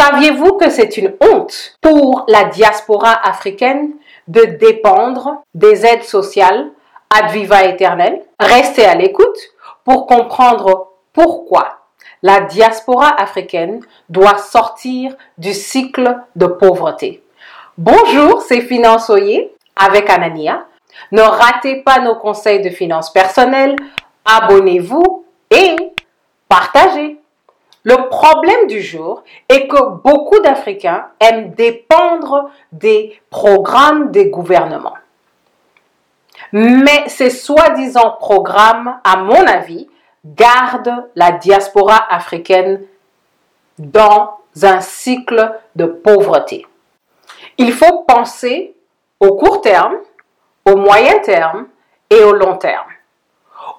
Saviez-vous que c'est une honte pour la diaspora africaine de dépendre des aides sociales ad viva éternel Restez à l'écoute pour comprendre pourquoi la diaspora africaine doit sortir du cycle de pauvreté. Bonjour, c'est Finançoyer avec Anania. Ne ratez pas nos conseils de finances personnelles, abonnez-vous et partagez. Le problème du jour est que beaucoup d'Africains aiment dépendre des programmes des gouvernements. Mais ces soi-disant programmes, à mon avis, gardent la diaspora africaine dans un cycle de pauvreté. Il faut penser au court terme, au moyen terme et au long terme.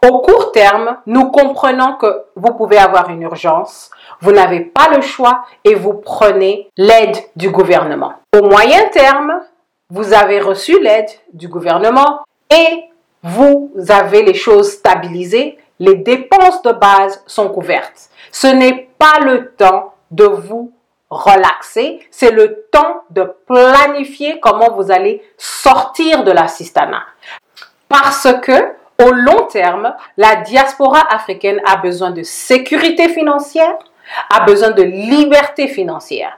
Au court terme, nous comprenons que vous pouvez avoir une urgence, vous n'avez pas le choix et vous prenez l'aide du gouvernement. Au moyen terme, vous avez reçu l'aide du gouvernement et vous avez les choses stabilisées, les dépenses de base sont couvertes. Ce n'est pas le temps de vous relaxer, c'est le temps de planifier comment vous allez sortir de l'assistanat. Parce que au long terme, la diaspora africaine a besoin de sécurité financière, a besoin de liberté financière.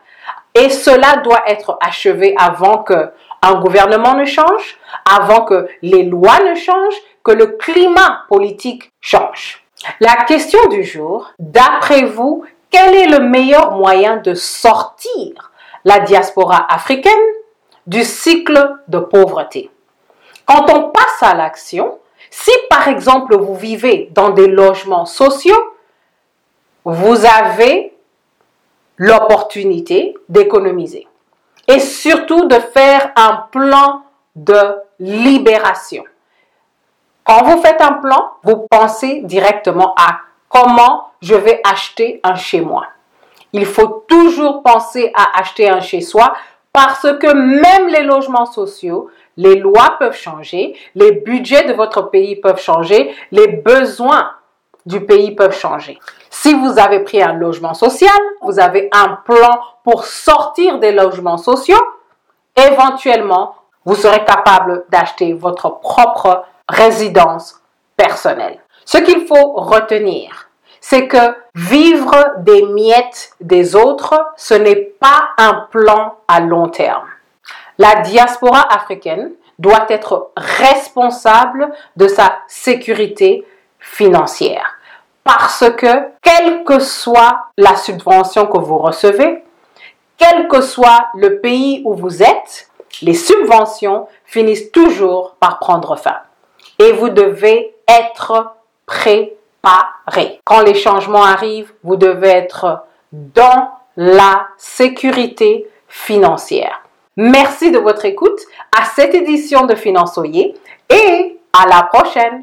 Et cela doit être achevé avant que un gouvernement ne change, avant que les lois ne changent, que le climat politique change. La question du jour, d'après vous, quel est le meilleur moyen de sortir la diaspora africaine du cycle de pauvreté? Quand on passe à l'action, si par exemple vous vivez dans des logements sociaux, vous avez l'opportunité d'économiser et surtout de faire un plan de libération. Quand vous faites un plan, vous pensez directement à comment je vais acheter un chez moi. Il faut toujours penser à acheter un chez soi parce que même les logements sociaux, les lois peuvent changer, les budgets de votre pays peuvent changer, les besoins du pays peuvent changer. Si vous avez pris un logement social, vous avez un plan pour sortir des logements sociaux, éventuellement, vous serez capable d'acheter votre propre résidence personnelle. Ce qu'il faut retenir, c'est que vivre des miettes des autres, ce n'est pas un plan à long terme. La diaspora africaine doit être responsable de sa sécurité financière. Parce que, quelle que soit la subvention que vous recevez, quel que soit le pays où vous êtes, les subventions finissent toujours par prendre fin. Et vous devez être préparé. Quand les changements arrivent, vous devez être dans la sécurité financière. Merci de votre écoute à cette édition de Finançoyer et à la prochaine.